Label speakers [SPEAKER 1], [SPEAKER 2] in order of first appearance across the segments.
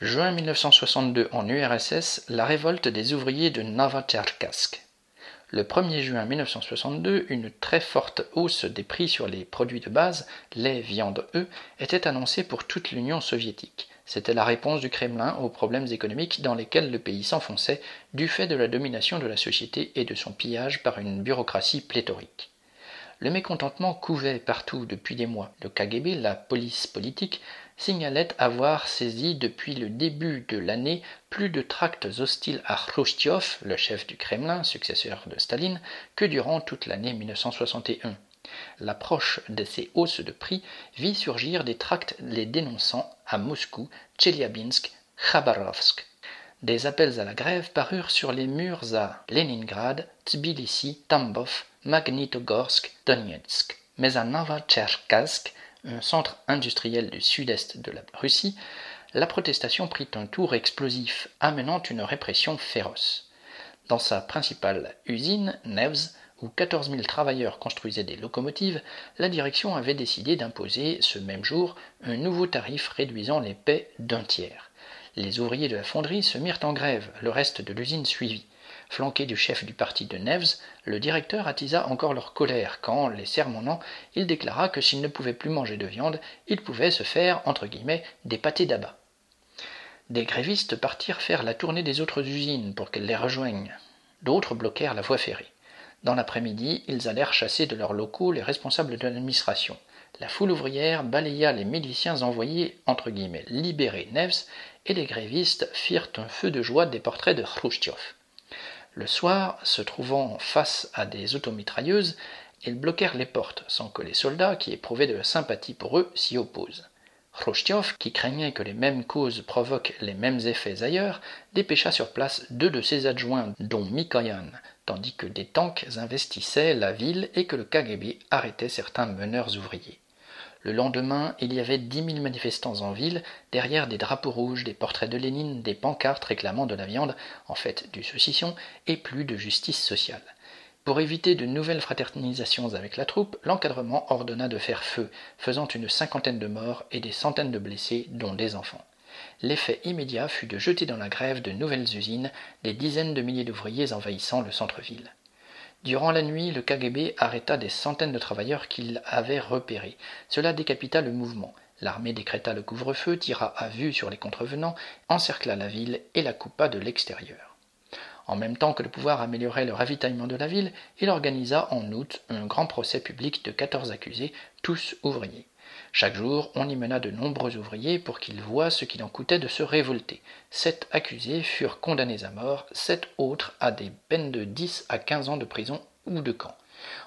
[SPEAKER 1] Juin 1962 en URSS, la révolte des ouvriers de Novotcherkassk. Le 1er juin 1962, une très forte hausse des prix sur les produits de base, lait, viande, œufs, était annoncée pour toute l'Union soviétique. C'était la réponse du Kremlin aux problèmes économiques dans lesquels le pays s'enfonçait du fait de la domination de la société et de son pillage par une bureaucratie pléthorique. Le mécontentement couvait partout depuis des mois. Le KGB, la police politique, signalait avoir saisi depuis le début de l'année plus de tracts hostiles à Khrushchev, le chef du Kremlin, successeur de Staline, que durant toute l'année 1961. L'approche de ces hausses de prix vit surgir des tracts les dénonçant à Moscou, Tcheliabinsk, Khabarovsk. Des appels à la grève parurent sur les murs à Leningrad, Tbilissi, Tambov, Magnitogorsk, Donetsk. Mais à Novotcherkassk, un centre industriel du sud-est de la Russie, la protestation prit un tour explosif, amenant une répression féroce. Dans sa principale usine, Nevs, où 14 000 travailleurs construisaient des locomotives, la direction avait décidé d'imposer ce même jour un nouveau tarif réduisant les paies d'un tiers. Les ouvriers de la fonderie se mirent en grève, le reste de l'usine suivit. Flanqué du chef du parti de Neves, le directeur attisa encore leur colère quand, les sermonnant, il déclara que s'ils ne pouvaient plus manger de viande, ils pouvaient se faire, entre guillemets, des pâtés d'abat. Des grévistes partirent faire la tournée des autres usines pour qu'elles les rejoignent. D'autres bloquèrent la voie ferrée. Dans l'après-midi, ils allèrent chasser de leurs locaux les responsables de l'administration. La foule ouvrière balaya les miliciens envoyés, entre guillemets, libérer Neves, et les grévistes firent un feu de joie des portraits de Khrushchev. Le soir, se trouvant face à des automitrailleuses, ils bloquèrent les portes, sans que les soldats, qui éprouvaient de la sympathie pour eux, s'y opposent. Khrushchev, qui craignait que les mêmes causes provoquent les mêmes effets ailleurs, dépêcha sur place deux de ses adjoints, dont Mikoyan, tandis que des tanks investissaient la ville et que le KGB arrêtait certains meneurs ouvriers. Le lendemain, il y avait dix mille manifestants en ville, derrière des drapeaux rouges, des portraits de Lénine, des pancartes réclamant de la viande, en fait du saucisson, et plus de justice sociale. Pour éviter de nouvelles fraternisations avec la troupe, l'encadrement ordonna de faire feu, faisant une cinquantaine de morts et des centaines de blessés, dont des enfants. L'effet immédiat fut de jeter dans la grève de nouvelles usines, des dizaines de milliers d'ouvriers envahissant le centre-ville. Durant la nuit, le KGB arrêta des centaines de travailleurs qu'il avait repérés. Cela décapita le mouvement. L'armée décréta le couvre-feu, tira à vue sur les contrevenants, encercla la ville et la coupa de l'extérieur. En même temps que le pouvoir améliorait le ravitaillement de la ville, il organisa en août un grand procès public de quatorze accusés, tous ouvriers. Chaque jour, on y mena de nombreux ouvriers pour qu'ils voient ce qu'il en coûtait de se révolter. Sept accusés furent condamnés à mort, sept autres à des peines de dix à quinze ans de prison ou de camp.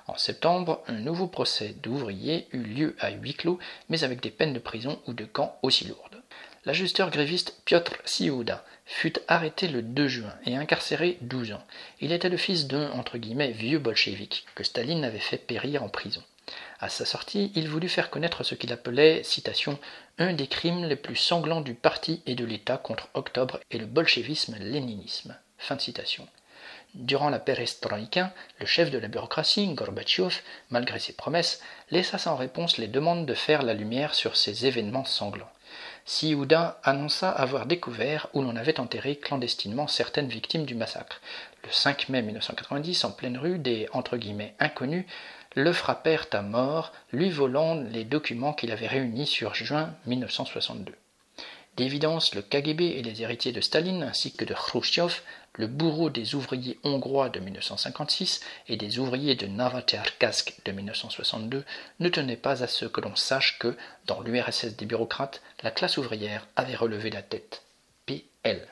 [SPEAKER 1] En septembre, un nouveau procès d'ouvriers eut lieu à huis clos, mais avec des peines de prison ou de camp aussi lourdes. L'ajusteur gréviste Piotr Siouda fut arrêté le 2 juin et incarcéré douze ans. Il était le fils d'un vieux bolchevique que Staline avait fait périr en prison. À sa sortie, il voulut faire connaître ce qu'il appelait, citation, un des crimes les plus sanglants du parti et de l'État contre Octobre et le bolchevisme-léninisme. Durant la perestroïka, le chef de la bureaucratie, Gorbatchev, malgré ses promesses, laissa sans réponse les demandes de faire la lumière sur ces événements sanglants. Siouda annonça avoir découvert où l'on avait enterré clandestinement certaines victimes du massacre. Le 5 mai 1990, en pleine rue, des « inconnus le frappèrent à mort, lui volant les documents qu'il avait réunis sur juin 1962. D'évidence, le KGB et les héritiers de Staline, ainsi que de Khrushchev, le bourreau des ouvriers hongrois de 1956 et des ouvriers de Novotcherkassk de 1962, ne tenaient pas à ce que l'on sache que, dans l'URSS des bureaucrates, la classe ouvrière avait relevé la tête. P.L.